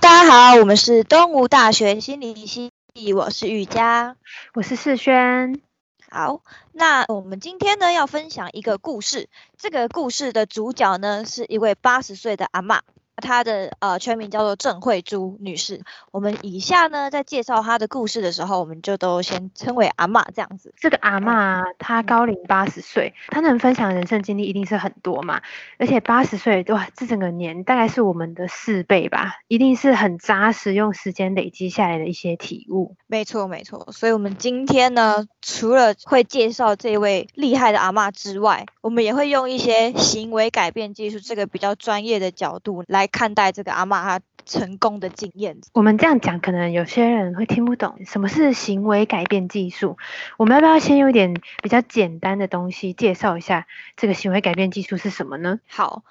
大家好，我们是东吴大学心理系，我是玉佳，我是世轩。好，那我们今天呢要分享一个故事，这个故事的主角呢是一位八十岁的阿嬷。她的呃全名叫做郑慧珠女士。我们以下呢在介绍她的故事的时候，我们就都先称为阿嬷这样子。这个阿嬷她高龄八十岁，她能分享人生经历一定是很多嘛。而且八十岁哇，这整个年大概是我们的四倍吧，一定是很扎实，用时间累积下来的一些体悟。没错没错，所以我们今天呢，除了会介绍这位厉害的阿嬷之外，我们也会用一些行为改变技术这个比较专业的角度来。看待这个阿妈她成功的经验，我们这样讲可能有些人会听不懂什么是行为改变技术。我们要不要先用一点比较简单的东西介绍一下这个行为改变技术是什么呢？好，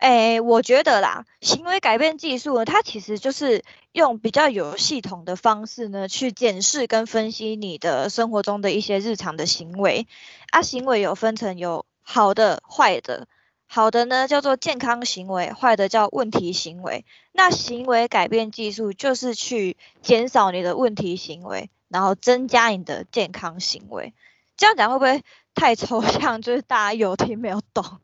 诶，我觉得啦，行为改变技术呢，它其实就是用比较有系统的方式呢，去检视跟分析你的生活中的一些日常的行为。啊，行为有分成有好的、坏的。好的呢，叫做健康行为；坏的叫问题行为。那行为改变技术就是去减少你的问题行为，然后增加你的健康行为。这样讲会不会太抽象？就是大家有听没有懂？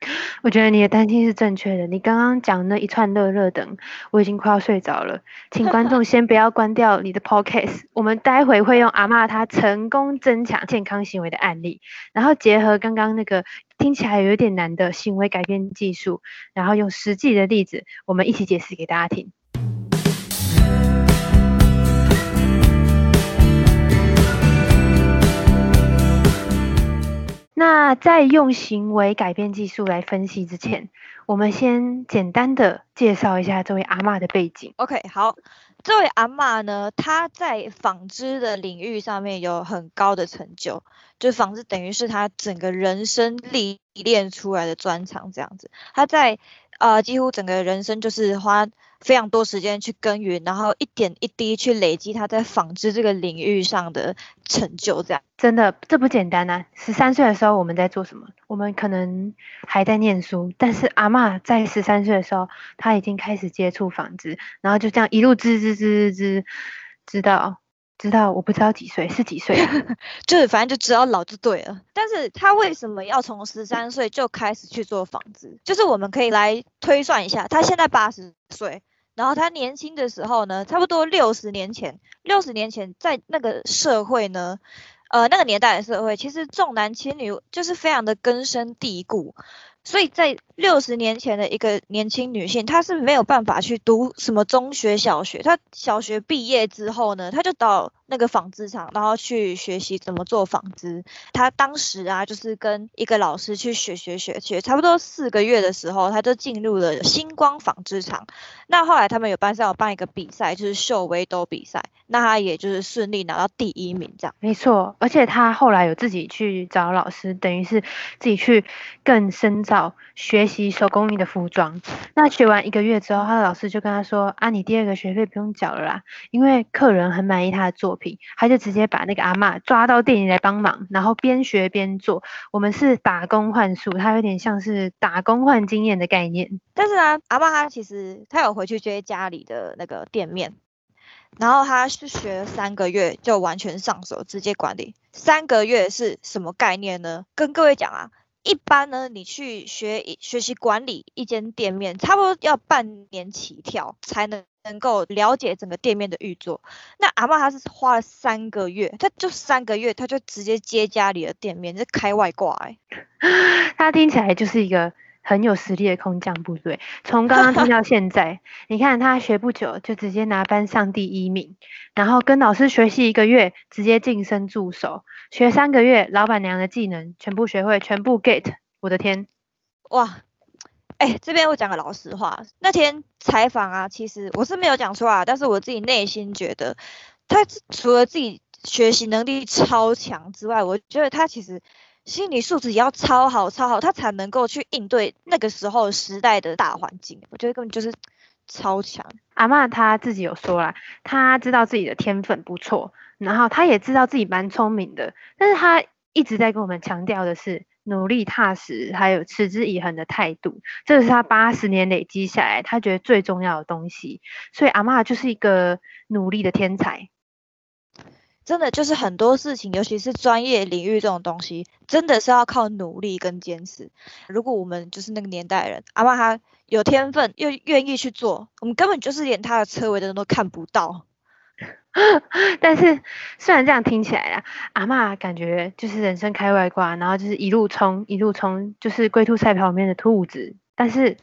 我觉得你的担心是正确的。你刚刚讲那一串热热等，我已经快要睡着了。请观众 先不要关掉你的 podcast，我们待会会用阿妈她成功增强健康行为的案例，然后结合刚刚那个听起来有点难的行为改变技术，然后用实际的例子，我们一起解释给大家听。那在用行为改变技术来分析之前，我们先简单的介绍一下这位阿嬷的背景。OK，好，这位阿嬷呢，她在纺织的领域上面有很高的成就，就纺织等于是她整个人生历练出来的专长这样子。她在呃几乎整个人生就是花。非常多时间去耕耘，然后一点一滴去累积他在纺织这个领域上的成就，这样真的这不简单啊！十三岁的时候我们在做什么？我们可能还在念书，但是阿嬷在十三岁的时候，她已经开始接触纺织，然后就这样一路织织织织织，知道。知道我不知道几岁是几岁，就是反正就知道老就对了。但是他为什么要从十三岁就开始去做纺织？就是我们可以来推算一下，他现在八十岁，然后他年轻的时候呢，差不多六十年前，六十年前在那个社会呢，呃，那个年代的社会，其实重男轻女就是非常的根深蒂固。所以在六十年前的一个年轻女性，她是没有办法去读什么中学、小学。她小学毕业之后呢，她就到那个纺织厂，然后去学习怎么做纺织。她当时啊，就是跟一个老师去学学学学，差不多四个月的时候，她就进入了星光纺织厂。那后来他们有班上有办一个比赛，就是秀围斗比赛，那她也就是顺利拿到第一名这样。没错，而且她后来有自己去找老师，等于是自己去更深造。学习手工艺的服装，那学完一个月之后，他的老师就跟他说：“啊，你第二个学费不用缴了啦，因为客人很满意他的作品。”他就直接把那个阿妈抓到店里来帮忙，然后边学边做。我们是打工换数，他有点像是打工换经验的概念。但是呢，阿妈她其实她有回去接家里的那个店面，然后他是学三个月就完全上手，直接管理。三个月是什么概念呢？跟各位讲啊。一般呢，你去学学习管理一间店面，差不多要半年起跳才能能够了解整个店面的运作。那阿妈她是花了三个月，她就三个月，她就直接接家里的店面，就开外挂哎。她听起来就是一个很有实力的空降部队。从刚刚听到现在，你看他学不久就直接拿班上第一名，然后跟老师学习一个月，直接晋升助手。学三个月，老板娘的技能全部学会，全部 get。我的天，哇，哎，这边我讲个老实话，那天采访啊，其实我是没有讲出来，但是我自己内心觉得，他除了自己学习能力超强之外，我觉得他其实心理素质也要超好超好，他才能够去应对那个时候时代的大环境。我觉得根本就是超强。阿妈她自己有说啦，她知道自己的天分不错。然后他也知道自己蛮聪明的，但是他一直在跟我们强调的是，努力踏实，还有持之以恒的态度，这是他八十年累积下来他觉得最重要的东西。所以阿妈就是一个努力的天才。真的就是很多事情，尤其是专业领域这种东西，真的是要靠努力跟坚持。如果我们就是那个年代人，阿妈她有天分又愿意去做，我们根本就是连她的车尾灯都看不到。但是虽然这样听起来啊，阿妈感觉就是人生开外挂，然后就是一路冲一路冲，就是龟兔赛跑里面的兔子。但是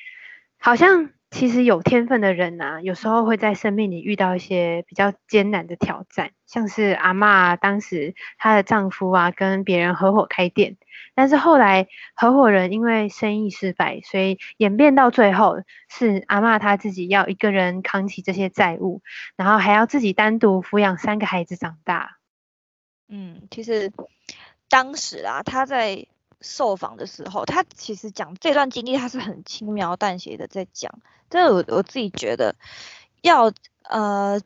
好像。其实有天分的人呐，有时候会在生命里遇到一些比较艰难的挑战，像是阿妈当时她的丈夫啊跟别人合伙开店，但是后来合伙人因为生意失败，所以演变到最后是阿妈她自己要一个人扛起这些债务，然后还要自己单独抚养三个孩子长大。嗯，其实当时啊，她在。受访的时候，他其实讲这段经历，他是很轻描淡写的在讲。但是我我自己觉得，要呃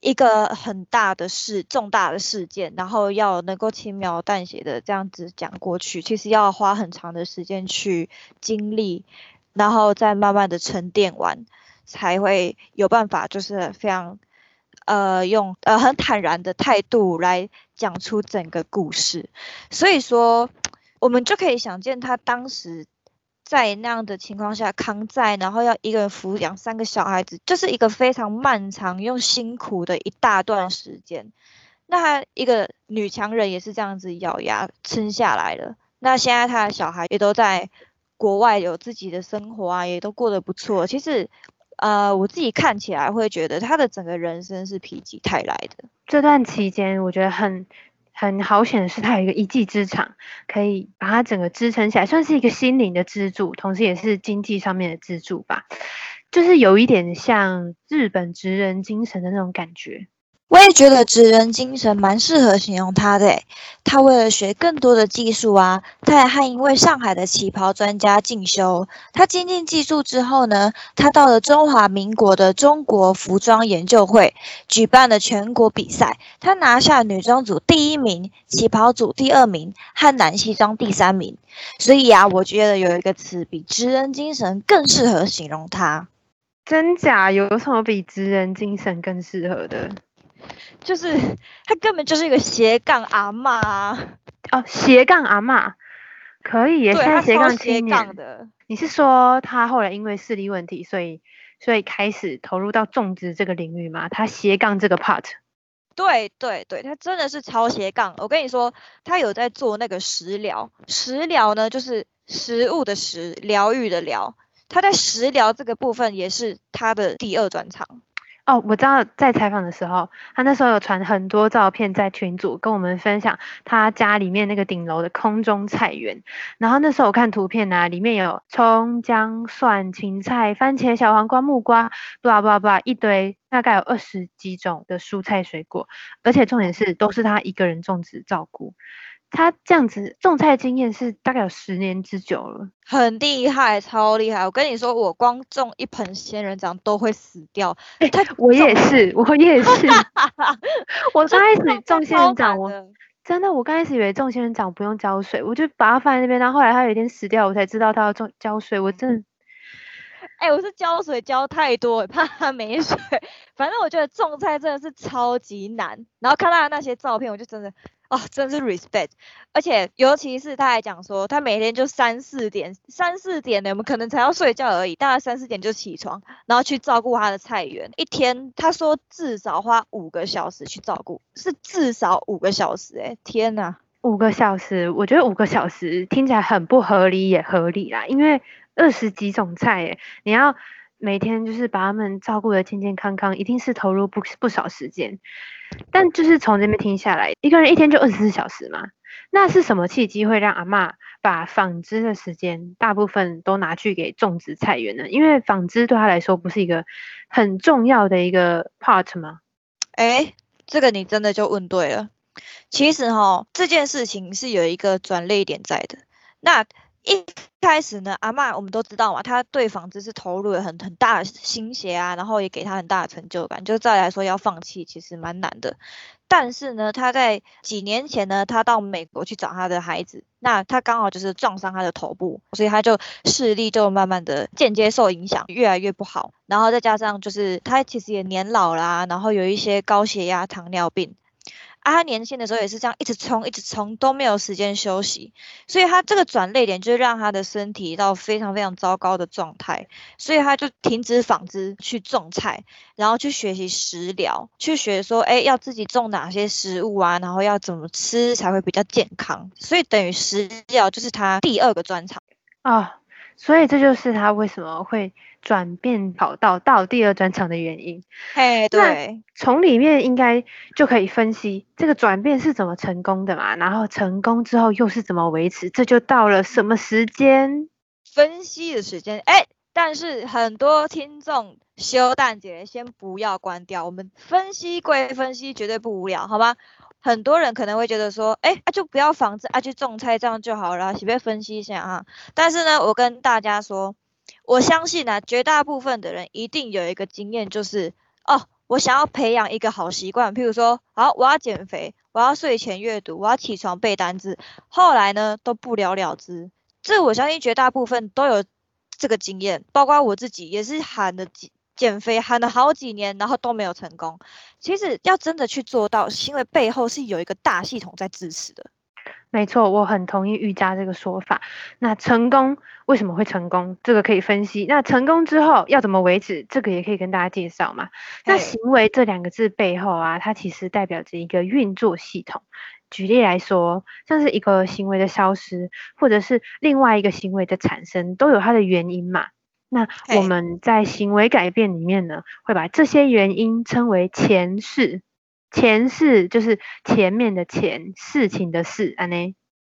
一个很大的事、重大的事件，然后要能够轻描淡写的这样子讲过去，其实要花很长的时间去经历，然后再慢慢的沉淀完，才会有办法，就是非常呃用呃很坦然的态度来讲出整个故事。所以说。我们就可以想见，他当时在那样的情况下扛债，然后要一个人抚养三个小孩子，就是一个非常漫长又辛苦的一大段时间。那他一个女强人也是这样子咬牙撑下来了。那现在他的小孩也都在国外有自己的生活啊，也都过得不错。其实，呃，我自己看起来会觉得他的整个人生是否极泰来的。这段期间，我觉得很。很好显示，他有一个一技之长，可以把他整个支撑起来，算是一个心灵的支柱，同时也是经济上面的支柱吧。就是有一点像日本职人精神的那种感觉。我也觉得职人精神蛮适合形容他的。他为了学更多的技术啊，他还和一位上海的旗袍专家进修。他精进技术之后呢，他到了中华民国的中国服装研究会，举办了全国比赛。他拿下女装组第一名，旗袍组第二名，和男西装第三名。所以啊，我觉得有一个词比职人精神更适合形容他。真假有什么比职人精神更适合的？就是他根本就是一个斜杠阿妈哦，斜杠阿妈可以，也是斜杠青年的。你是说他后来因为视力问题，所以所以开始投入到种植这个领域吗？他斜杠这个 part？对对对，他真的是超斜杠。我跟你说，他有在做那个食疗，食疗呢就是食物的食，疗愈的疗。他在食疗这个部分也是他的第二专长。哦，我知道在采访的时候，他那时候有传很多照片在群组跟我们分享他家里面那个顶楼的空中菜园。然后那时候我看图片呢，里面有葱、姜、蒜、芹菜、番茄、小黄瓜、木瓜，巴拉巴拉巴拉一堆，大概有二十几种的蔬菜水果，而且重点是都是他一个人种植照顾。他这样子种菜经验是大概有十年之久了，很厉害，超厉害！我跟你说，我光种一盆仙人掌都会死掉。他我也是，我也是。我刚开始种仙人掌，我真的，我刚开始以为种仙人掌不用浇水，我就把它放在那边。然后后来它有一天死掉，我才知道它要种浇水。我真的，哎，我是浇水浇太多，怕它没水。反正我觉得种菜真的是超级难。然后看到那些照片，我就真的。哦，真是 respect，而且尤其是他还讲说，他每天就三四点，三四点呢，我们可能才要睡觉而已，大概三四点就起床，然后去照顾他的菜园。一天他说至少花五个小时去照顾，是至少五个小时，哎，天呐，五个小时，我觉得五个小时听起来很不合理，也合理啦，因为二十几种菜，哎，你要每天就是把他们照顾的健健康康，一定是投入不不少时间。但就是从这边听下来，一个人一天就二十四小时嘛？那是什么契机会让阿妈把纺织的时间大部分都拿去给种植菜园呢？因为纺织对他来说不是一个很重要的一个 part 吗？哎，这个你真的就问对了。其实哈，这件事情是有一个转捩点在的。那一开始呢，阿嬷我们都知道嘛，她对纺织是投入了很很大的心血啊，然后也给她很大的成就感，就再来说要放弃其实蛮难的。但是呢，她在几年前呢，她到美国去找她的孩子，那她刚好就是撞伤她的头部，所以她就视力就慢慢的间接受影响，越来越不好。然后再加上就是她其实也年老啦，然后有一些高血压、糖尿病。他年轻的时候也是这样，一直冲，一直冲，都没有时间休息，所以他这个转泪点就让他的身体到非常非常糟糕的状态，所以他就停止纺织去种菜，然后去学习食疗，去学说，哎，要自己种哪些食物啊，然后要怎么吃才会比较健康，所以等于食疗就是他第二个专长。啊，所以这就是他为什么会。转变跑道到第二专场的原因，嘿，对，从里面应该就可以分析这个转变是怎么成功的嘛，然后成功之后又是怎么维持，这就到了什么时间分析的时间？哎，但是很多听众休蛋姐先不要关掉，我们分析归分析，绝对不无聊，好吗？很多人可能会觉得说，哎，就不要防治，啊，去种菜这样就好了，随便分析一下啊。但是呢，我跟大家说。我相信呢，绝大部分的人一定有一个经验，就是哦，我想要培养一个好习惯，譬如说，好，我要减肥，我要睡前阅读，我要起床背单词，后来呢都不了了之。这我相信绝大部分都有这个经验，包括我自己也是喊了减减肥喊了好几年，然后都没有成功。其实要真的去做到，是因为背后是有一个大系统在支持的。没错，我很同意瑜伽这个说法。那成功为什么会成功？这个可以分析。那成功之后要怎么维持？这个也可以跟大家介绍嘛。那行为这两个字背后啊，它其实代表着一个运作系统。举例来说，像是一个行为的消失，或者是另外一个行为的产生，都有它的原因嘛。那我们在行为改变里面呢，会把这些原因称为前世。前世就是前面的前事情的事，安呢？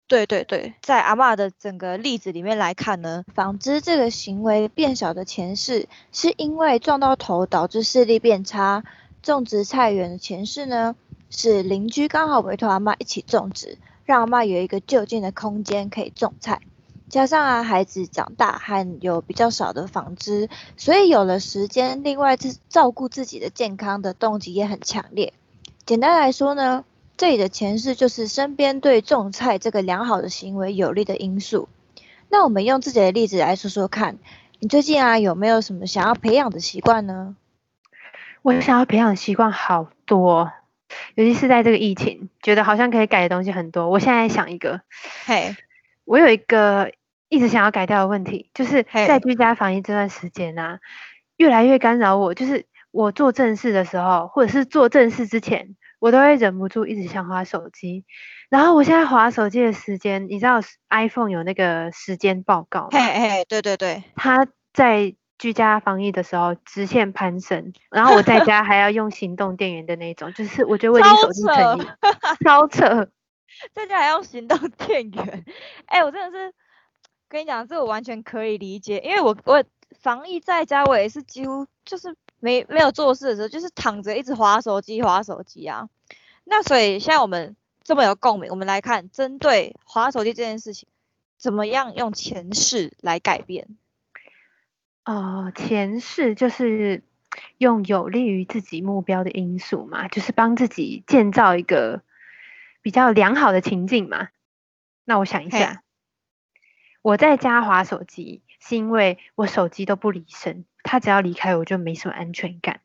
对对对，在阿妈的整个例子里面来看呢，纺织这个行为变小的前世，是因为撞到头导致视力变差；种植菜园的前世呢，是邻居刚好委托阿妈一起种植，让阿妈有一个就近的空间可以种菜。加上啊，孩子长大还有比较少的纺织，所以有了时间，另外自照顾自己的健康的动机也很强烈。简单来说呢，这里的前世就是身边对种菜这个良好的行为有利的因素。那我们用自己的例子来说说看，你最近啊有没有什么想要培养的习惯呢？我想要培养的习惯好多，尤其是在这个疫情，觉得好像可以改的东西很多。我现在想一个，嘿，我有一个一直想要改掉的问题，就是在居家防疫这段时间啊，越来越干扰我，就是。我做正事的时候，或者是做正事之前，我都会忍不住一直想划手机。然后我现在划手机的时间，你知道 iPhone 有那个时间报告吗？嘿嘿，对对对，它在居家防疫的时候直线攀升。然后我在家还要用行动电源的那种，就是我觉得我已经手机成瘾，超扯，在家还用行动 电源。哎，我真的是跟你讲，这我完全可以理解，因为我我防疫在家，我也是几乎就是。没没有做事的时候，就是躺着一直划手机，划手机啊。那所以现在我们这么有共鸣，我们来看针对划手机这件事情，怎么样用前世来改变？哦，前世就是用有利于自己目标的因素嘛，就是帮自己建造一个比较良好的情境嘛。那我想一下，我在家划手机，是因为我手机都不离身。他只要离开，我就没什么安全感。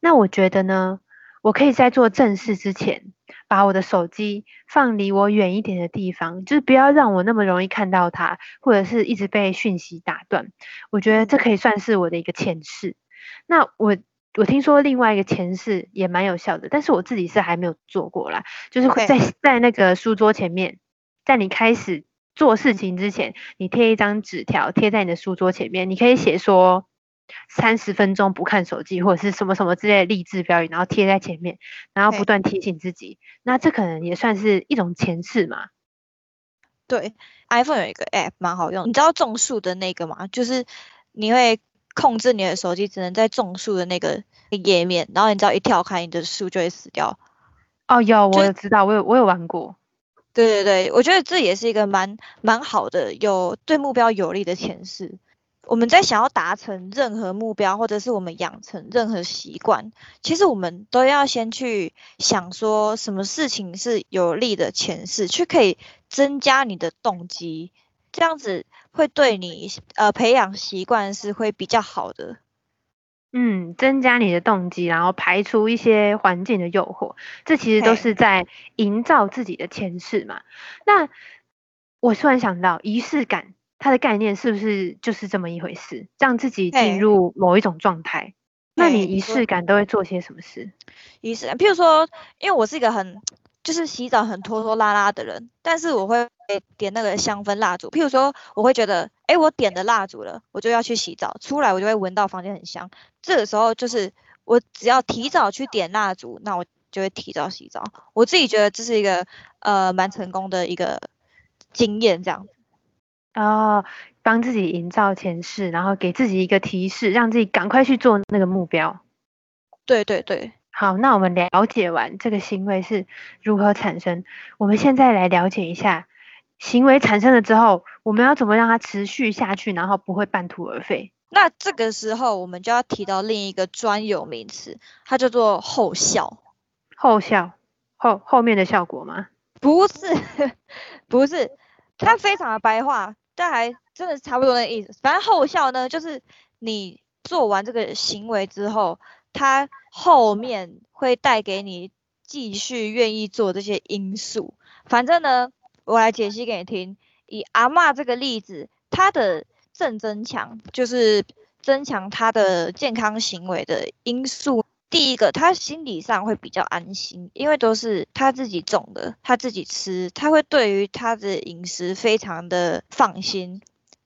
那我觉得呢，我可以在做正事之前，把我的手机放离我远一点的地方，就是不要让我那么容易看到它，或者是一直被讯息打断。我觉得这可以算是我的一个前世。那我我听说另外一个前世也蛮有效的，但是我自己是还没有做过啦。就是会在在那个书桌前面，在你开始做事情之前，你贴一张纸条贴在你的书桌前面，你可以写说。三十分钟不看手机，或者是什么什么之类的励志标语，然后贴在前面，然后不断提醒自己。那这可能也算是一种前世嘛？对，iPhone 有一个 App 蛮好用，你知道种树的那个吗？就是你会控制你的手机只能在种树的那个页面，然后你只要一跳开，你的树就会死掉。哦，有，我有知道，我有我有玩过。对对对，我觉得这也是一个蛮蛮好的，有对目标有利的前示。我们在想要达成任何目标，或者是我们养成任何习惯，其实我们都要先去想说，什么事情是有利的前事，去可以增加你的动机，这样子会对你呃培养习惯是会比较好的。嗯，增加你的动机，然后排除一些环境的诱惑，这其实都是在营造自己的前世嘛。那我突然想到，仪式感它的概念是不是就是这么一回事，让自己进入某一种状态？那你仪式感都会做些什么事？仪式感，譬如说，因为我是一个很就是洗澡很拖拖拉拉的人，但是我会。点那个香氛蜡烛，譬如说，我会觉得，哎，我点的蜡烛了，我就要去洗澡，出来我就会闻到房间很香。这个时候就是我只要提早去点蜡烛，那我就会提早洗澡。我自己觉得这是一个呃蛮成功的一个经验，这样子。哦，帮自己营造前世，然后给自己一个提示，让自己赶快去做那个目标。对对对。好，那我们了解完这个行为是如何产生，我们现在来了解一下。行为产生了之后，我们要怎么让它持续下去，然后不会半途而废？那这个时候，我们就要提到另一个专有名词，它叫做后效。后效，后后面的效果吗？不是，不是，它非常的白话，但还真的差不多那意思。反正后效呢，就是你做完这个行为之后，它后面会带给你继续愿意做这些因素。反正呢。我来解析给你听。以阿妈这个例子，她的正增强就是增强她的健康行为的因素。第一个，他心理上会比较安心，因为都是他自己种的，他自己吃，他会对于他的饮食非常的放心。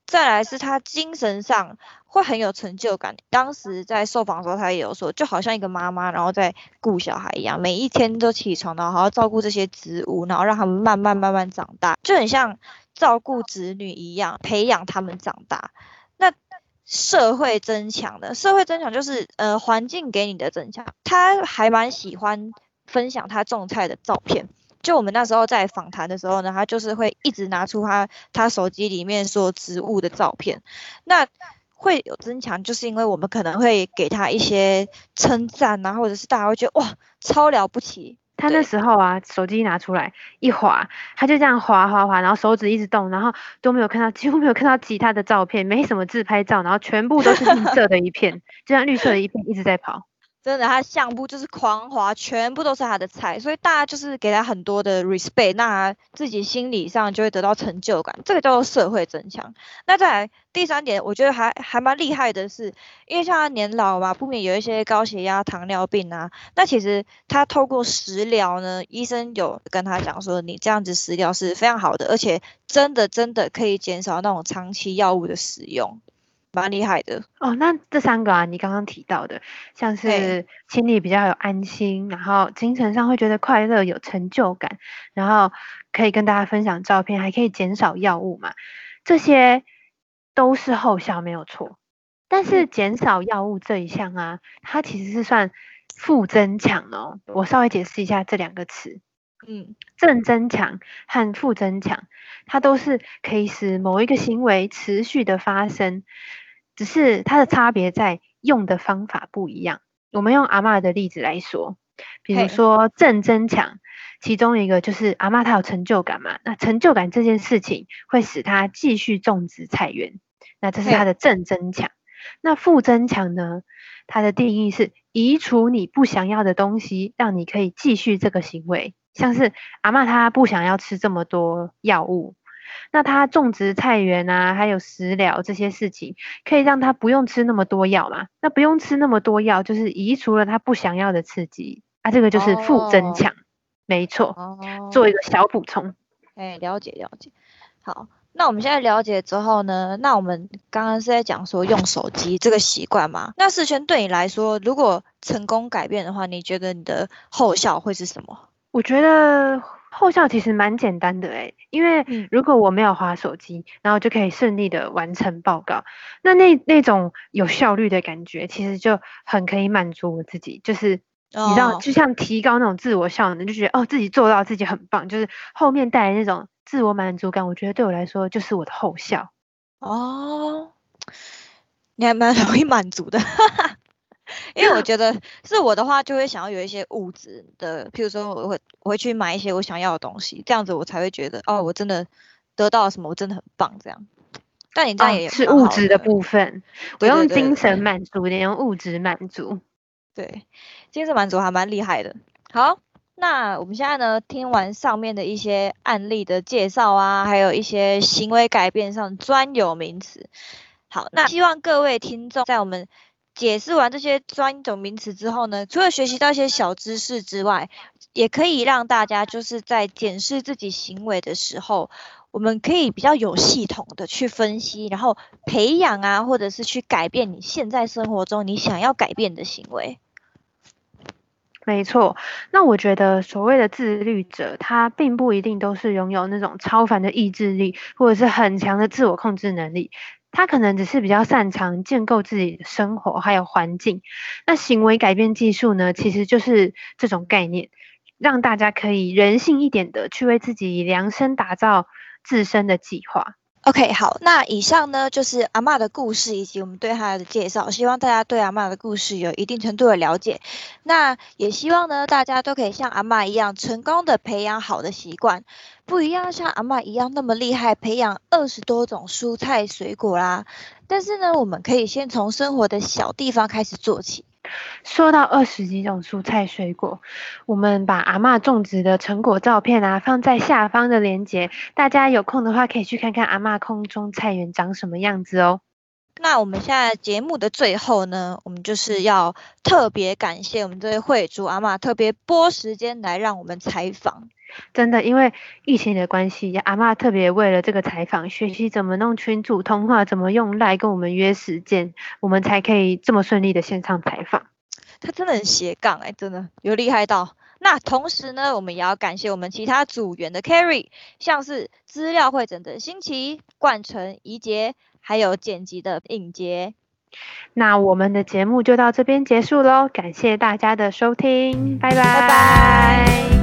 再来是他精神上。会很有成就感。当时在受访的时候，他也有说，就好像一个妈妈，然后在顾小孩一样，每一天都起床，然后好好照顾这些植物，然后让他们慢慢慢慢长大，就很像照顾子女一样，培养他们长大。社会增强的，社会增强就是呃环境给你的增强。他还蛮喜欢分享他种菜的照片。就我们那时候在访谈的时候呢，他就是会一直拿出他他手机里面所植物的照片。那会有增强，就是因为我们可能会给他一些称赞啊，或者是大家会觉得哇超了不起。他那时候啊，手机拿出来一滑，他就这样滑滑滑，然后手指一直动，然后都没有看到，几乎没有看到其他的照片，没什么自拍照，然后全部都是绿色的一片，就像绿色的一片一直在跑。真的，他相簿就是狂滑，全部都是他的菜，所以大家就是给他很多的 respect，那自己心理上就会得到成就感，这个叫做社会增强。那再来第三点，我觉得还还蛮厉害的是，因为像他年老嘛，不免有一些高血压、糖尿病啊，那其实他透过食疗呢，医生有跟他讲说，你这样子食疗是非常好的，而且真的真的可以减少那种长期药物的使用。蛮厉害的哦，那这三个啊，你刚刚提到的，像是心里比较有安心，然后精神上会觉得快乐、有成就感，然后可以跟大家分享照片，还可以减少药物嘛，这些都是后效没有错。但是减少药物这一项啊，它其实是算负增强哦。我稍微解释一下这两个词，嗯，正增强和负增强，它都是可以使某一个行为持续的发生。只是它的差别在用的方法不一样。我们用阿妈的例子来说，比如说正增强，其中一个就是阿妈她有成就感嘛，那成就感这件事情会使她继续种植菜园，那这是她的正增强。那负增强呢？它的定义是移除你不想要的东西，让你可以继续这个行为，像是阿妈她不想要吃这么多药物。那他种植菜园啊，还有食疗这些事情，可以让他不用吃那么多药嘛？那不用吃那么多药，就是移除了他不想要的刺激啊，这个就是负增强，没错。做一个小补充。哎，了解了解。好，那我们现在了解之后呢，那我们刚刚是在讲说用手机这个习惯嘛？那世轩对你来说，如果成功改变的话，你觉得你的后效会是什么？我觉得。后效其实蛮简单的诶，因为如果我没有滑手机，然后就可以顺利的完成报告，那那那种有效率的感觉，其实就很可以满足我自己。就是你知道，就像提高那种自我效能，就觉得哦自己做到自己很棒，就是后面带来那种自我满足感。我觉得对我来说就是我的后效。哦，你还蛮容易满足的，因为我觉得是我的话，就会想要有一些物质的，譬如说我会我会去买一些我想要的东西，这样子我才会觉得哦，我真的得到了什么，我真的很棒这样。但你这样也是物质的部分，我用精神满足，你用物质满足。对，精神满足还蛮厉害的。好，那我们现在呢，听完上面的一些案例的介绍啊，还有一些行为改变上专有名词。好，那希望各位听众在我们解释完这些专有名词之后呢，除了学习到一些小知识之外，也可以让大家就是在检视自己行为的时候，我们可以比较有系统的去分析，然后培养啊，或者是去改变你现在生活中你想要改变的行为。没错，那我觉得所谓的自律者，他并不一定都是拥有那种超凡的意志力，或者是很强的自我控制能力，他可能只是比较擅长建构自己的生活还有环境。那行为改变技术呢，其实就是这种概念，让大家可以人性一点的去为自己量身打造自身的计划。OK，好，那以上呢就是阿妈的故事以及我们对她的介绍，希望大家对阿妈的故事有一定程度的了解。那也希望呢大家都可以像阿妈一样成功的培养好的习惯，不一样像阿妈一样那么厉害，培养二十多种蔬菜水果啦。但是呢，我们可以先从生活的小地方开始做起。说到二十几种蔬菜水果，我们把阿妈种植的成果照片啊放在下方的链接，大家有空的话可以去看看阿妈空中菜园长什么样子哦。那我们现在节目的最后呢，我们就是要特别感谢我们这位会主阿妈特别拨时间来让我们采访。真的，因为疫情的关系，阿妈特别为了这个采访，学习怎么弄群组通话，怎么用赖跟我们约时间，我们才可以这么顺利的线上采访。他真的很斜杠哎，真的有厉害到。那同时呢，我们也要感谢我们其他组员的 carry，像是资料会诊的新奇、冠成、怡杰，还有剪辑的尹杰。那我们的节目就到这边结束喽，感谢大家的收听，拜拜拜拜。